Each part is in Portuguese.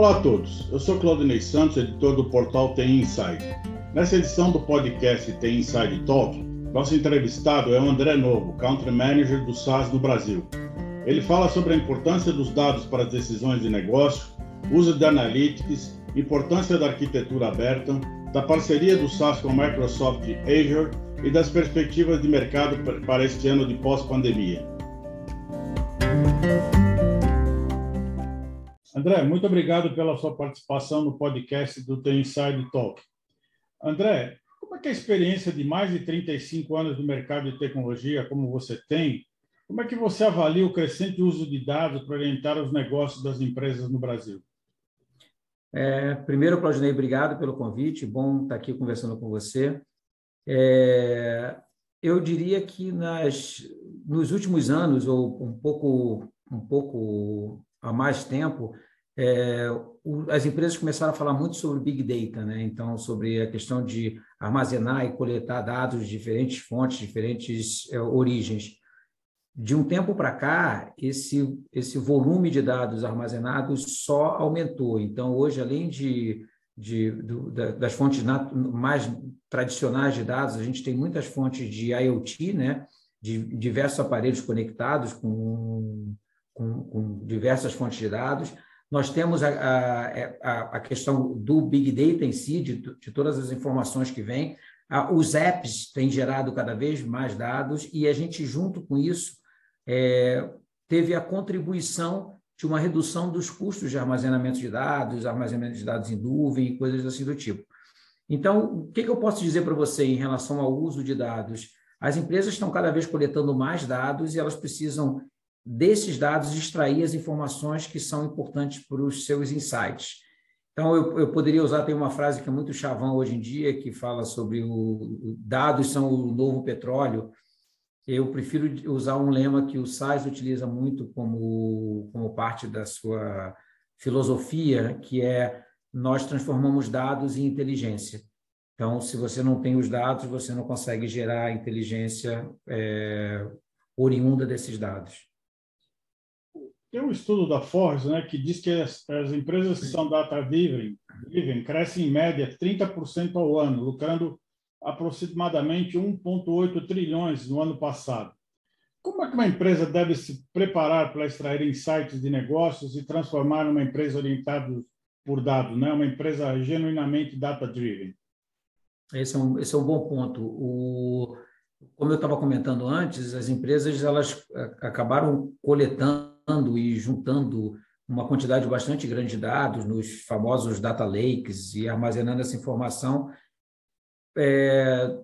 Olá a todos, eu sou Claudinei Santos, editor do portal TI Inside. Nessa edição do podcast TI Inside Talk, nosso entrevistado é o André Novo, Country Manager do SaaS no Brasil. Ele fala sobre a importância dos dados para as decisões de negócio, uso de analytics, importância da arquitetura aberta, da parceria do SaaS com a Microsoft Azure e das perspectivas de mercado para este ano de pós-pandemia. André, muito obrigado pela sua participação no podcast do The Inside Talk. André, como é que é a experiência de mais de 35 anos no mercado de tecnologia, como você tem, como é que você avalia o crescente uso de dados para orientar os negócios das empresas no Brasil? É, primeiro, Claudinei, obrigado pelo convite. Bom estar aqui conversando com você. É, eu diria que nas, nos últimos anos, ou um pouco, um pouco há mais tempo, é, o, as empresas começaram a falar muito sobre Big Data, né? então, sobre a questão de armazenar e coletar dados de diferentes fontes, diferentes é, origens. De um tempo para cá, esse, esse volume de dados armazenados só aumentou. Então, hoje, além de, de, do, das fontes mais tradicionais de dados, a gente tem muitas fontes de IoT, né? de diversos aparelhos conectados com com, com diversas fontes de dados. Nós temos a, a, a, questão do Big Data em si, de, de todas as informações que vêm. Os apps têm gerado cada vez mais dados e a gente, junto com isso, é, teve a contribuição de uma redução dos custos de armazenamento de dados, armazenamento de dados em nuvem coisas assim do tipo. Então, o que eu posso dizer para você em relação ao uso de dados? As empresas estão cada vez coletando mais dados e elas precisam desses dados extrair as informações que são importantes para os seus insights. Então, eu, eu poderia usar, tem uma frase que é muito chavão hoje em dia, que fala sobre o dados são o novo petróleo. Eu prefiro usar um lema que o SAIS utiliza muito como, como parte da sua filosofia, que é nós transformamos dados em inteligência. Então, se você não tem os dados, você não consegue gerar inteligência é, oriunda desses dados. Tem um estudo da Forbes né, que diz que as, as empresas que são data-driven crescem em média 30% ao ano, lucrando aproximadamente 1,8 trilhões no ano passado. Como é que uma empresa deve se preparar para extrair insights de negócios e transformar uma empresa orientada por dados, né? uma empresa genuinamente data-driven? Esse, é um, esse é um bom ponto. O, como eu estava comentando antes, as empresas elas eh, acabaram coletando e juntando uma quantidade bastante grande de dados nos famosos data lakes e armazenando essa informação é,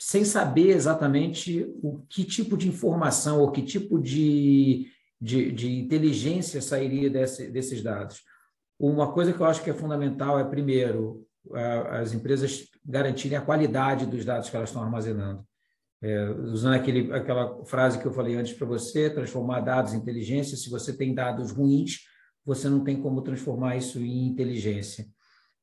sem saber exatamente o que tipo de informação ou que tipo de, de, de inteligência sairia desse, desses dados. Uma coisa que eu acho que é fundamental é, primeiro, as empresas garantirem a qualidade dos dados que elas estão armazenando. É, usando aquele, aquela frase que eu falei antes para você, transformar dados em inteligência. Se você tem dados ruins, você não tem como transformar isso em inteligência.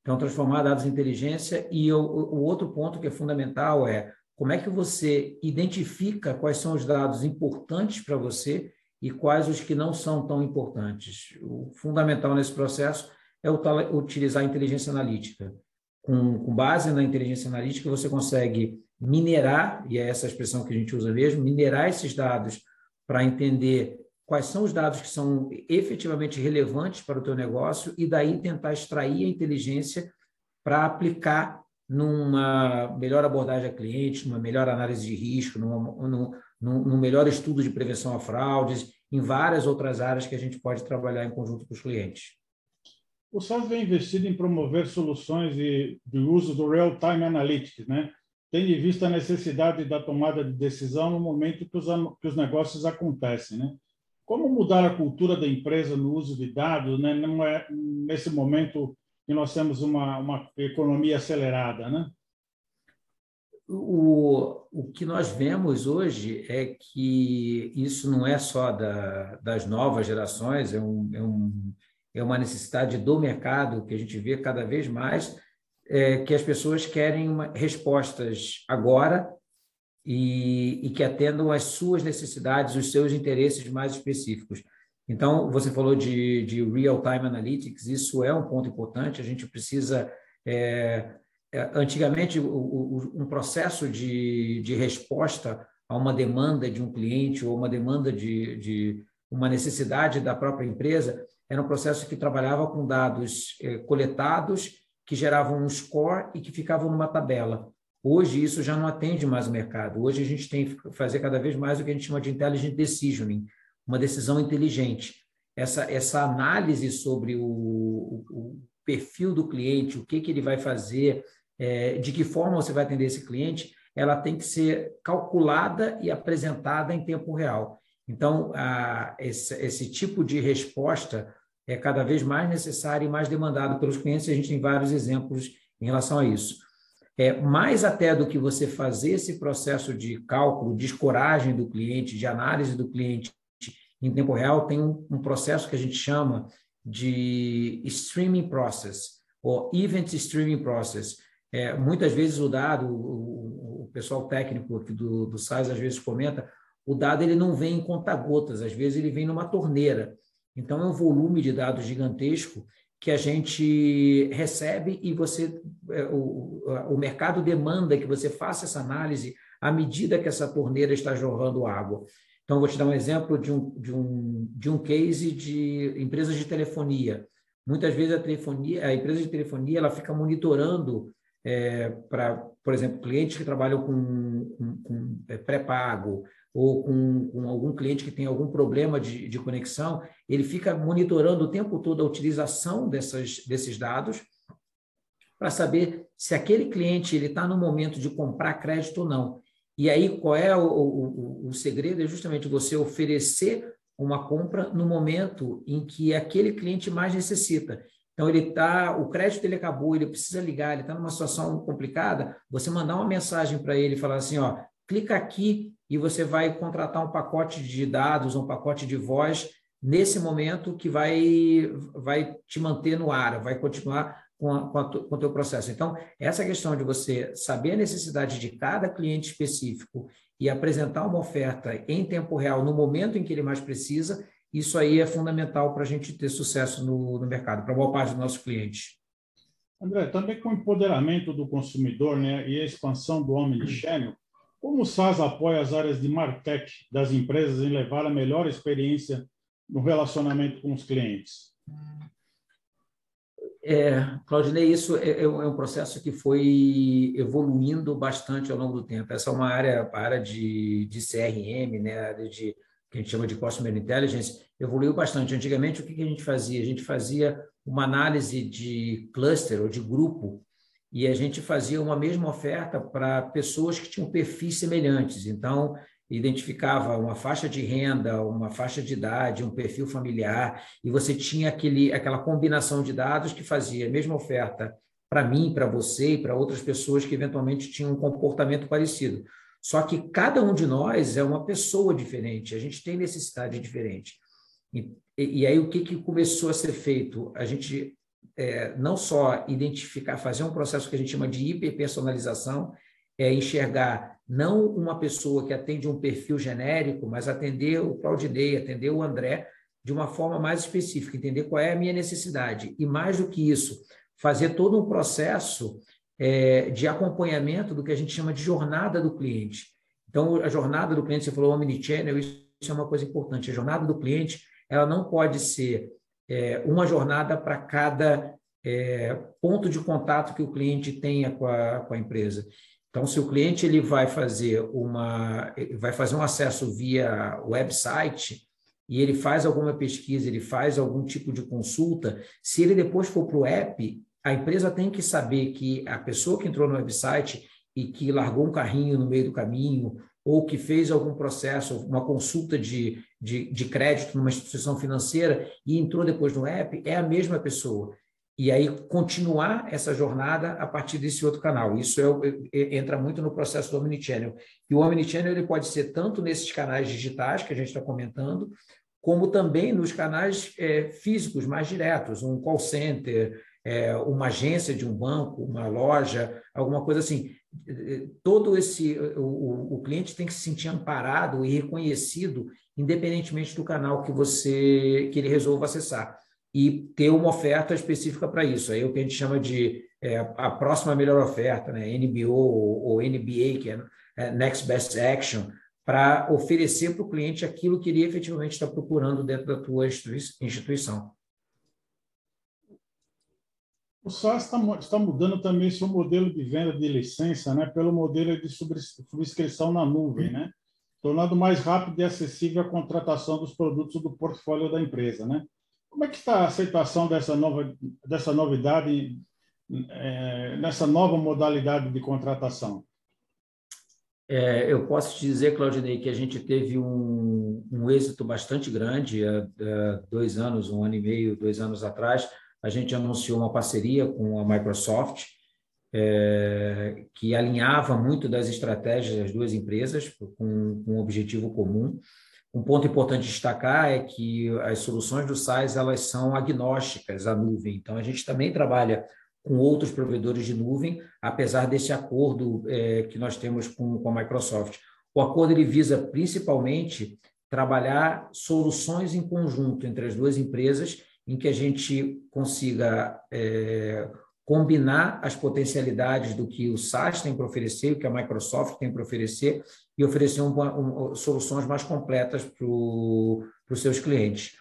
Então, transformar dados em inteligência. E o, outro ponto que é fundamental é como é que você identifica quais são os dados importantes para você e quais os que não são tão importantes. O fundamental nesse processo é utilizar a inteligência analítica. Com, com base na inteligência analítica, você consegue minerar, e é essa expressão que a gente usa mesmo, minerar esses dados para entender quais são os dados que são efetivamente relevantes para o teu negócio e daí tentar extrair a inteligência para aplicar numa melhor abordagem a cliente, numa melhor análise de risco, numa, num, num melhor estudo de prevenção a fraudes, em várias outras áreas que a gente pode trabalhar em conjunto com os clientes. O SAS vem investido em promover soluções de, de uso do Real-Time Analytics, né? tendo em vista a necessidade da tomada de decisão no momento que os, que os negócios acontecem. Né? Como mudar a cultura da empresa no uso de dados, né? não é nesse momento que nós temos uma, uma economia acelerada, né? O, o que nós vemos hoje é que isso não é só da, das novas gerações, é, um, é, um, é uma necessidade do mercado que a gente vê cada vez mais, é, que as pessoas querem uma, respostas agora e, e, que atendam às suas necessidades, os seus interesses mais específicos. Então, você falou de, de real-time analytics, isso é um ponto importante, a gente precisa. É, é, antigamente, o, o, um processo de, de resposta a uma demanda de um cliente ou uma demanda de, de uma necessidade da própria empresa era um processo que trabalhava com dados é, coletados que geravam um score e que ficavam numa tabela. Hoje isso já não atende mais o mercado. Hoje a gente tem que fazer cada vez mais o que a gente chama de intelligent decisioning, uma decisão inteligente. Essa, essa análise sobre o, o, o perfil do cliente, o que, que ele vai fazer, é, de que forma você vai atender esse cliente, ela tem que ser calculada e apresentada em tempo real. Então, a, esse, esse tipo de resposta é cada vez mais necessário e mais demandado pelos clientes, e a gente tem vários exemplos em relação a isso é, mais até do que você fazer esse processo de cálculo, de escoragem do cliente, de análise do cliente em tempo real, tem um, um processo que a gente chama de streaming process, ou event streaming process. É, muitas vezes o dado, o, o pessoal técnico aqui do, do SAIS às vezes comenta, o dado ele não vem em conta-gotas, às vezes ele vem numa torneira. Então, é um volume de dados gigantesco que a gente recebe e você é, o, o mercado demanda que você faça essa análise à medida que essa torneira está jorrando água. Então, vou te dar um exemplo de um, de um, de um case de empresas de telefonia. Muitas vezes a telefonia, a empresa de telefonia, ela fica monitorando é, para, por exemplo, clientes que trabalham com, com, com é, pré-pago, ou com, com, algum cliente que tem algum problema de, de, conexão, ele fica monitorando o tempo todo a utilização dessas, desses dados para saber se aquele cliente ele está no momento de comprar crédito ou não. E aí, qual é o, o, o segredo? É justamente você oferecer uma compra no momento em que aquele cliente mais necessita. Então, ele está, o crédito dele acabou, ele precisa ligar, ele está numa situação complicada, você mandar uma mensagem para ele falar assim, ó, clica aqui e você vai contratar um pacote de dados, um pacote de voz nesse momento que vai, vai te manter no ar, vai continuar com, a, com, a, com o teu processo. Então, essa questão de você saber a necessidade de cada cliente específico e apresentar uma oferta em tempo real, no momento em que ele mais precisa, isso aí é fundamental para a gente ter sucesso no, no mercado, para a boa parte dos nossos clientes. André, também com o empoderamento do consumidor né, e a expansão do Omnichannel, como o SaaS apoia as áreas de Martech das empresas em levar a melhor experiência no relacionamento com os clientes? É, Claudinei, isso é, é, é, um processo que foi evoluindo bastante ao longo do tempo. Essa é uma área, área de, de CRM, né, área de que a gente chama de Customer Intelligence, evoluiu bastante. Antigamente, o que a gente fazia? A gente fazia uma análise de cluster ou de grupo e a gente fazia uma mesma oferta para pessoas que tinham perfis semelhantes. Então, identificava uma faixa de renda, uma faixa de idade, um perfil familiar, e você tinha aquele, aquela combinação de dados que fazia a mesma oferta para mim, para você e para outras pessoas que eventualmente tinham um comportamento parecido. Só que cada um de nós é uma pessoa diferente, a gente tem necessidade diferente. E, e aí o que, que começou a ser feito? A gente é, não só identificar, fazer um processo que a gente chama de hiperpersonalização, é enxergar não uma pessoa que atende um perfil genérico, mas atender o Claudinei, atender o André de uma forma mais específica, entender qual é a minha necessidade. E mais do que isso, fazer todo um processo é, de acompanhamento do que a gente chama de jornada do cliente. Então, a jornada do cliente, você falou omnichannel, isso é uma coisa importante. A jornada do cliente, ela não pode ser é, uma jornada para cada é, ponto de contato que o cliente tenha com a, com a empresa. Então, se o cliente ele vai fazer uma, vai fazer um acesso via website e ele faz alguma pesquisa, ele faz algum tipo de consulta, se ele depois for para o app, a empresa tem que saber que a pessoa que entrou no website e que largou um carrinho no meio do caminho ou que fez algum processo, uma consulta de, de, de, crédito numa instituição financeira e entrou depois no app, é a mesma pessoa. E aí continuar essa jornada a partir desse outro canal. Isso é, é, entra muito no processo do Omnichannel. E o Omnichannel ele pode ser tanto nesses canais digitais que a gente está comentando, como também nos canais é, físicos mais diretos, um call center, é, uma agência de um banco, uma loja, alguma coisa assim todo esse o, o cliente tem que se sentir amparado e reconhecido independentemente do canal que você que ele resolva acessar e ter uma oferta específica para isso. Aí é o que a gente chama de é, a próxima melhor oferta, né? NBO ou, ou NBA, que é, é Next Best Action, para oferecer para o cliente aquilo que ele efetivamente está procurando dentro da tua instituição. O SaaS está, está mudando também seu modelo de venda de licença né, pelo modelo de subscrição na nuvem, né, tornando mais rápido e acessível a contratação dos produtos do portfólio da empresa. Né? Como é que está a aceitação dessa, nova, dessa novidade, é, nessa nova modalidade de contratação? É, eu posso te dizer, Claudinei, que a gente teve um, um êxito bastante grande há, há dois anos, um ano e meio, dois anos atrás, a gente anunciou uma parceria com a Microsoft, é, que alinhava muito das estratégias das duas empresas com, com, um objetivo comum. Um ponto importante destacar é que as soluções do SaaS elas são agnósticas à nuvem. Então, a gente também trabalha com outros provedores de nuvem, apesar desse acordo é, que nós temos com, com a Microsoft. O acordo ele visa principalmente trabalhar soluções em conjunto entre as duas empresas em que a gente consiga é, combinar as potencialidades do que o SaaS tem para oferecer, o que a Microsoft tem para oferecer, e oferecer um, um, soluções mais completas para os seus clientes.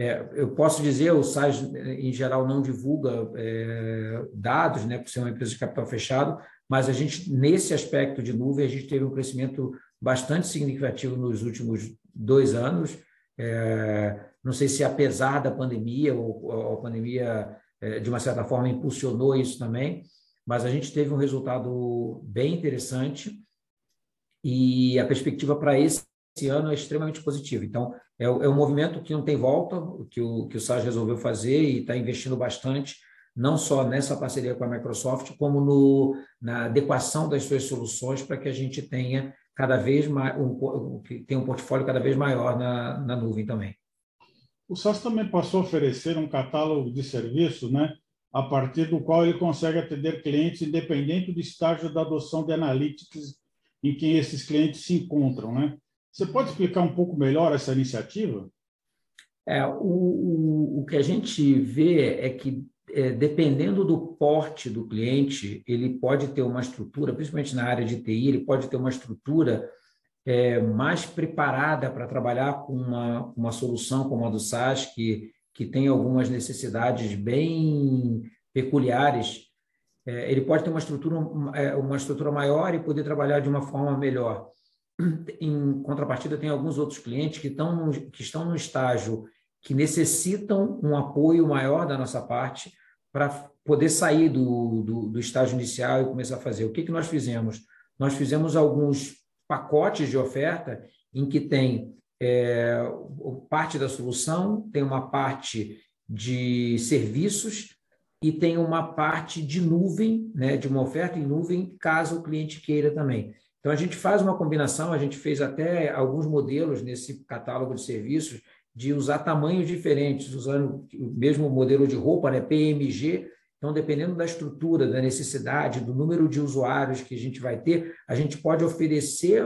É, eu posso dizer, o SaaS, em geral, não divulga é, dados, né, por ser uma empresa de capital fechado, mas a gente, nesse aspecto de nuvem, a gente teve um crescimento bastante significativo nos últimos dois anos. É, não sei se apesar da pandemia, ou, a pandemia, é, de uma certa forma, impulsionou isso também, mas a gente teve um resultado bem interessante e a perspectiva para esse ano é extremamente positiva. Então, é, é um movimento que não tem volta, que o, que o SAS resolveu fazer e está investindo bastante, não só nessa parceria com a Microsoft, como no, na adequação das suas soluções para que a gente tenha cada vez mais um, tenha um portfólio cada vez maior na, na nuvem também. O SaaS também passou a oferecer um catálogo de serviços, né, a partir do qual ele consegue atender clientes independente do estágio da adoção de analytics em que esses clientes se encontram, né? Você pode explicar um pouco melhor essa iniciativa? É, o, o, o que a gente vê é que, é, dependendo do porte do cliente, ele pode ter uma estrutura, principalmente na área de TI, ele pode ter uma estrutura é, mais preparada para trabalhar com uma, uma solução como a do SAS, que, que tem algumas necessidades bem peculiares, é, ele pode ter uma estrutura, é, uma estrutura maior e poder trabalhar de uma forma melhor. Em contrapartida, tem alguns outros clientes que, estão no, que estão no estágio que necessitam um apoio maior da nossa parte para poder sair do, do, do, estágio inicial e começar a fazer. O que, que nós fizemos? Nós fizemos alguns pacotes de oferta em que tem é, parte da solução, tem uma parte de serviços e tem uma parte de nuvem, né, de uma oferta em nuvem, caso o cliente queira também. Então, a gente faz uma combinação, a gente fez até alguns modelos nesse catálogo de serviços de usar tamanhos diferentes, usando o mesmo modelo de roupa, né, PMG, então, dependendo da estrutura, da necessidade, do número de usuários que a gente vai ter, a gente pode oferecer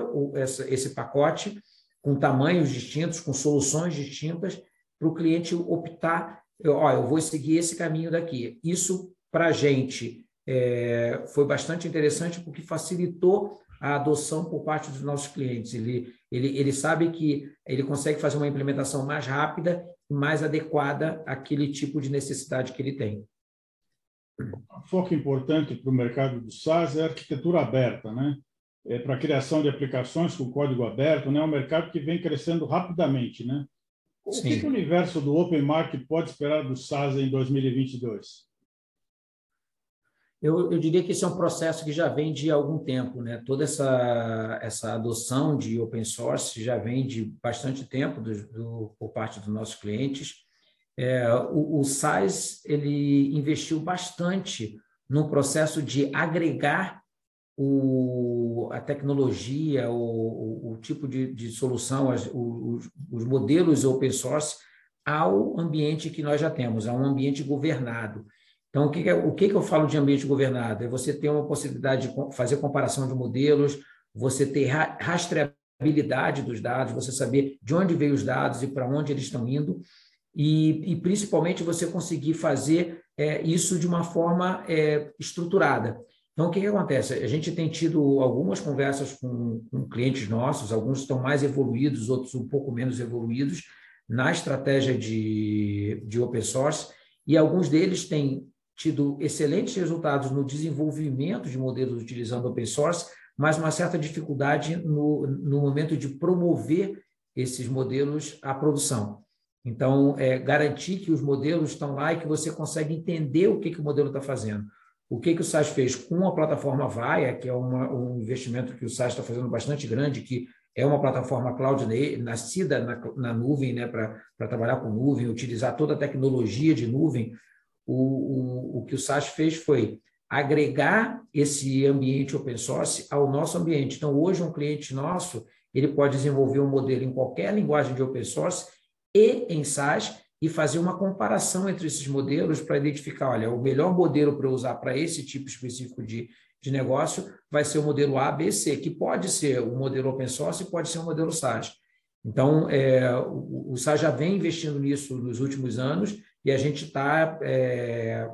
esse pacote com tamanhos distintos, com soluções distintas, para o cliente optar, ó, eu vou seguir esse caminho daqui. Isso, para a gente, é, foi bastante interessante porque facilitou a adoção por parte dos nossos clientes. Ele, ele, ele sabe que ele consegue fazer uma implementação mais rápida e mais adequada àquele tipo de necessidade que ele tem foco importante para o mercado do SaaS é a arquitetura aberta, né? É para a criação de aplicações com código aberto, né? É um mercado que vem crescendo rapidamente, né? O Sim. que o universo do Open Market pode esperar do SaaS em 2022? Eu, eu, diria que esse é um processo que já vem de algum tempo, né? Toda essa, essa adoção de open source já vem de bastante tempo do, do, por parte dos nossos clientes. É, o, o SAIS ele investiu bastante no processo de agregar o, a tecnologia, o, o, tipo de, de solução, as, os, os, modelos open source ao ambiente que nós já temos, a um ambiente governado. Então, o que, é, o que, que eu falo de ambiente governado? É você ter uma possibilidade de fazer comparação de modelos, você ter rastreabilidade dos dados, você saber de onde veio os dados e para onde eles estão indo, e, e principalmente você conseguir fazer é, isso de uma forma é, estruturada. Então, o que, que acontece? A gente tem tido algumas conversas com, com clientes nossos, alguns estão mais evoluídos, outros um pouco menos evoluídos, na estratégia de, de open source, e alguns deles têm tido excelentes resultados no desenvolvimento de modelos utilizando open source, mas uma certa dificuldade no, no momento de promover esses modelos à produção. Então, é, garantir que os modelos estão lá e que você consegue entender o que, que o modelo está fazendo. O que, que o SAS fez com a plataforma Vaia, que é uma, um investimento que o SAS está fazendo bastante grande, que é uma plataforma cloud nascida na, na nuvem, né, para trabalhar com nuvem, utilizar toda a tecnologia de nuvem. O, o, o que o SAS fez foi agregar esse ambiente open source ao nosso ambiente. Então, hoje, um cliente nosso ele pode desenvolver um modelo em qualquer linguagem de open source e em SAS e fazer uma comparação entre esses modelos para identificar, olha, o melhor modelo para usar para esse tipo específico de, de negócio vai ser o modelo A, B, C, que pode ser o modelo open source e pode ser o modelo SaaS. Então, é, o, o SaaS já vem investindo nisso nos últimos anos e a gente está é,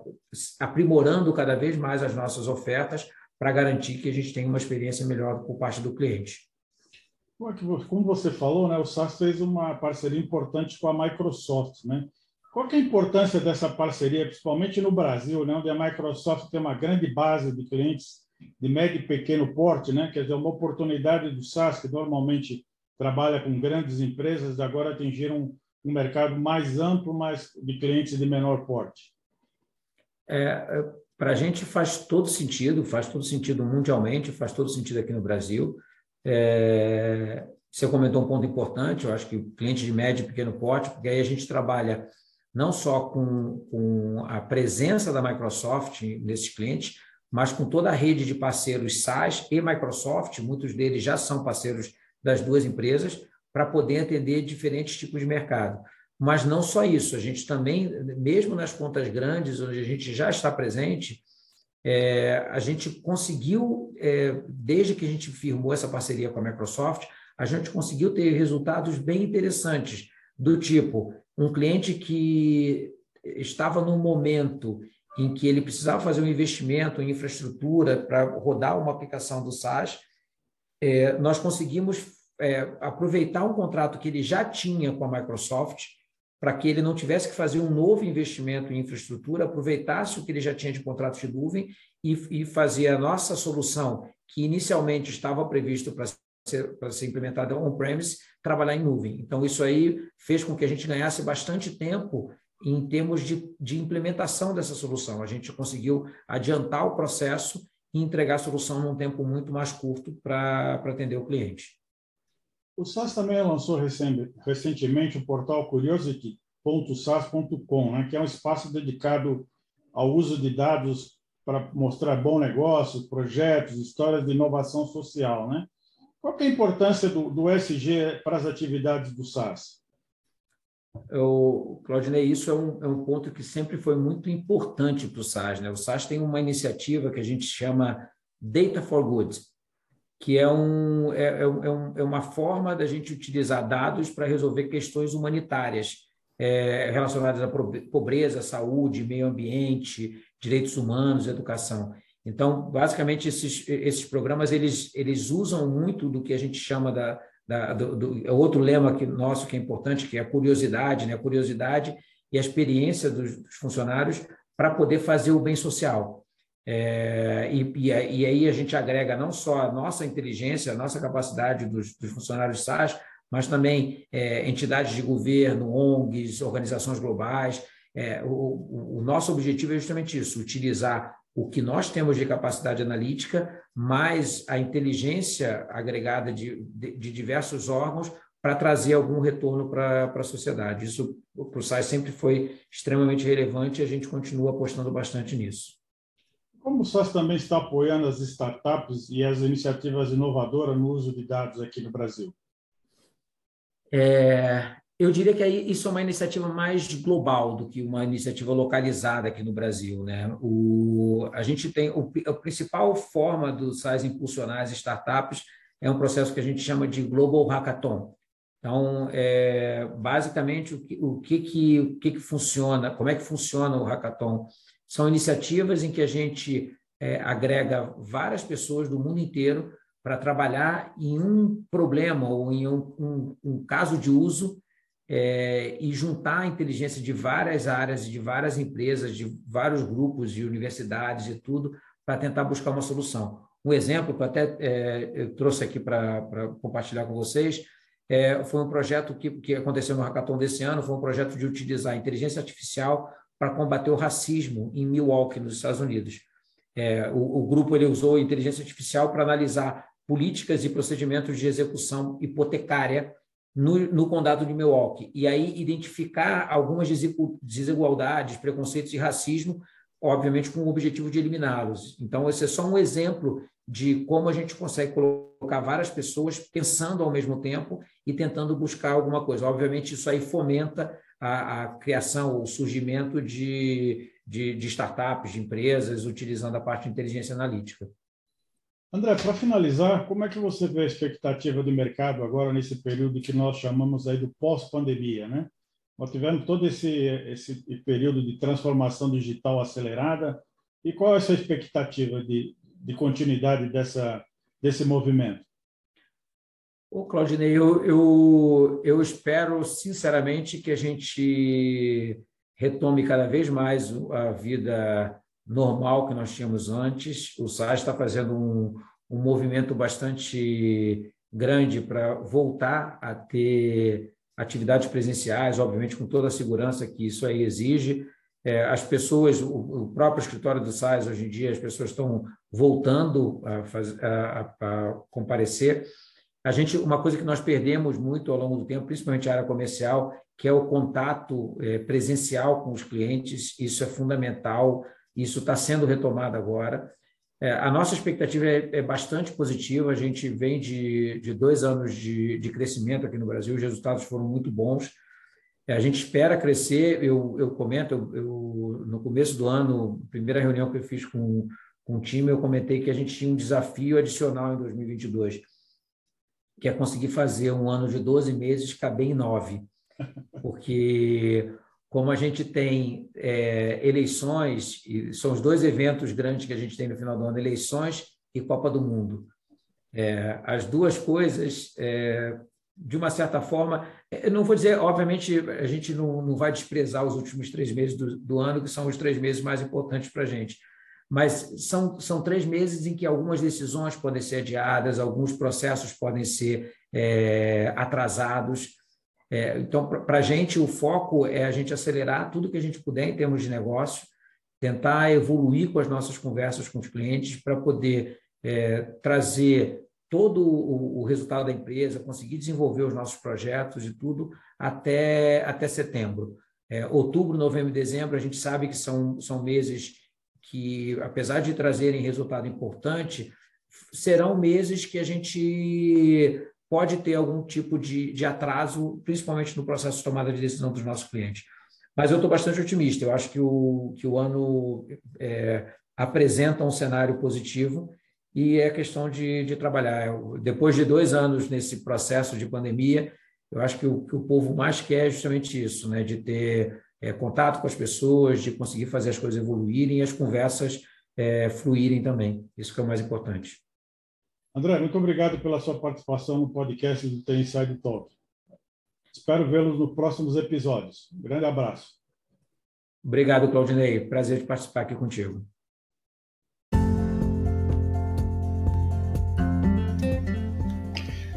aprimorando cada vez mais as nossas ofertas para garantir que a gente tenha uma experiência melhor por parte do cliente. Como você falou, né, o SaaS fez uma parceria importante com a Microsoft. Né? Qual é a importância dessa parceria, principalmente no Brasil, né, onde a Microsoft tem uma grande base de clientes de médio e pequeno porte, né? quer dizer, uma oportunidade do SaaS, que normalmente trabalha com grandes empresas, agora atingir um, um mercado mais amplo, mas de clientes de menor porte? É, é Para a gente faz todo sentido, faz todo sentido mundialmente, faz todo sentido aqui no Brasil. É, você comentou um ponto importante, eu acho que o cliente de médio e pequeno porte, porque aí a gente trabalha não só com, com a presença da Microsoft nesses clientes, mas com toda a rede de parceiros SaaS e Microsoft, muitos deles já são parceiros das duas empresas, para poder atender diferentes tipos de mercado. Mas não só isso, a gente também, mesmo nas contas grandes, onde a gente já está presente, é, a gente conseguiu, é, desde que a gente firmou essa parceria com a Microsoft, a gente conseguiu ter resultados bem interessantes, do tipo, um cliente que estava num momento em que ele precisava fazer um investimento em infraestrutura para rodar uma aplicação do SaaS, é, nós conseguimos é, aproveitar um contrato que ele já tinha com a Microsoft, para que ele não tivesse que fazer um novo investimento em infraestrutura, aproveitasse o que ele já tinha de contrato de nuvem e, e fazer a nossa solução, que inicialmente estava previsto para ser, para ser implementada on-premise, trabalhar em nuvem. Então, isso aí fez com que a gente ganhasse bastante tempo em termos de, de implementação dessa solução. A gente conseguiu adiantar o processo e entregar a solução num tempo muito mais curto para atender o cliente. O SAS também lançou recentemente o portal curiosity.sas.com, né, que é um espaço dedicado ao uso de dados para mostrar bom negócio, projetos, histórias de inovação social. Né? Qual é a importância do, do SG para as atividades do SAS? Eu, Claudinei, isso é um, é um ponto que sempre foi muito importante para o SAS. Né? O SAS tem uma iniciativa que a gente chama Data for Good, que é, um, é, é, é, um, é uma forma da gente utilizar dados para resolver questões humanitárias é, relacionadas à pobreza, saúde, meio ambiente, direitos humanos, educação. Então, basicamente, esses, esses programas eles, eles usam muito do que a gente chama da, da do, do, é outro lema que, nosso que é importante, que é a curiosidade, né? a curiosidade e a experiência dos, dos funcionários para poder fazer o bem social. É, e, e, aí a gente agrega não só a nossa inteligência, a nossa capacidade dos, dos funcionários SAS, mas também é, entidades de governo, ONGs, organizações globais. É, o, o, nosso objetivo é justamente isso: utilizar o que nós temos de capacidade analítica, mais a inteligência agregada de, de, de diversos órgãos para trazer algum retorno para a sociedade. Isso para o SAI sempre foi extremamente relevante e a gente continua apostando bastante nisso. Como o SAS também está apoiando as startups e as iniciativas inovadoras no uso de dados aqui no Brasil? É, eu diria que isso é uma iniciativa mais global do que uma iniciativa localizada aqui no Brasil. Né? O, a gente tem o, a principal forma do SAS impulsionar as startups é um processo que a gente chama de Global Hackathon. Então, é, basicamente, o, que, o, que, que, o que, que funciona, como é que funciona o Hackathon? São iniciativas em que a gente é, agrega várias pessoas do mundo inteiro para trabalhar em um problema ou em um, um, um caso de uso é, e juntar a inteligência de várias áreas, de várias empresas, de vários grupos e universidades e tudo, para tentar buscar uma solução. Um exemplo que eu até é, eu trouxe aqui para compartilhar com vocês é, foi um projeto que, que aconteceu no Hackathon desse ano, foi um projeto de utilizar inteligência artificial para combater o racismo em Milwaukee, nos Estados Unidos. É, o, o, grupo ele usou inteligência artificial para analisar políticas e procedimentos de execução hipotecária no, no, condado de Milwaukee, e aí identificar algumas desigualdades, preconceitos e racismo, obviamente com o objetivo de eliminá-los. Então, esse é só um exemplo de como a gente consegue colocar várias pessoas pensando ao mesmo tempo e tentando buscar alguma coisa. Obviamente, isso aí fomenta a, a criação, o surgimento de, de, de startups, de empresas, utilizando a parte de inteligência analítica. André, para finalizar, como é que você vê a expectativa do mercado agora nesse período que nós chamamos aí do pós-pandemia, né? Nós tivemos todo esse, esse período de transformação digital acelerada e qual é a sua expectativa de, de continuidade dessa, desse movimento? Ô, Claudinei, eu, eu, eu espero sinceramente que a gente retome cada vez mais a vida normal que nós tínhamos antes. O SAS está fazendo um, um movimento bastante grande para voltar a ter atividades presenciais, obviamente com toda a segurança que isso aí exige. É, as pessoas, o, próprio escritório do SAIS, hoje em dia, as pessoas estão voltando a, faz, a, a, comparecer. A gente, uma coisa que nós perdemos muito ao longo do tempo, principalmente a área comercial, que é o contato é, presencial com os clientes, isso é fundamental isso está sendo retomado agora. É, a nossa expectativa é, é, bastante positiva. A gente vem de, de dois anos de, de, crescimento aqui no Brasil, os resultados foram muito bons. É, a gente espera crescer. Eu, eu comento, eu, eu, no começo do ano, primeira reunião que eu fiz com, com o time, eu comentei que a gente tinha um desafio adicional em 2022, que é conseguir fazer um ano de 12 meses caber em nove. Porque como a gente tem é, eleições, e são os dois eventos grandes que a gente tem no final do ano, eleições e Copa do Mundo. É, as duas coisas, é, de uma certa forma, eu não vou dizer, obviamente, a gente não, não vai desprezar os últimos três meses do, do ano, que são os três meses mais importantes para a gente, mas são, são três meses em que algumas decisões podem ser adiadas, alguns processos podem ser é, atrasados, é, então, para a gente, o foco é a gente acelerar tudo que a gente puder em termos de negócio, tentar evoluir com as nossas conversas com os clientes para poder é, trazer todo o, o, resultado da empresa, conseguir desenvolver os nossos projetos e tudo até, até setembro. É, outubro, novembro e dezembro, a gente sabe que são, são meses que, apesar de trazerem resultado importante, serão meses que a gente pode ter algum tipo de, de atraso, principalmente no processo de tomada de decisão dos nossos clientes. Mas eu estou bastante otimista. Eu acho que o, que o ano é, apresenta um cenário positivo e é questão de, de trabalhar. Depois de dois anos nesse processo de pandemia, eu acho que o que o povo mais quer é justamente isso, né? de ter é, contato com as pessoas, de conseguir fazer as coisas evoluírem e as conversas é, fluírem também. Isso que é o mais importante. André, muito obrigado pela sua participação no podcast do The Inside Talk. Espero vê-los nos próximos episódios. Um grande abraço. Obrigado, Claudinei. Prazer de participar aqui contigo.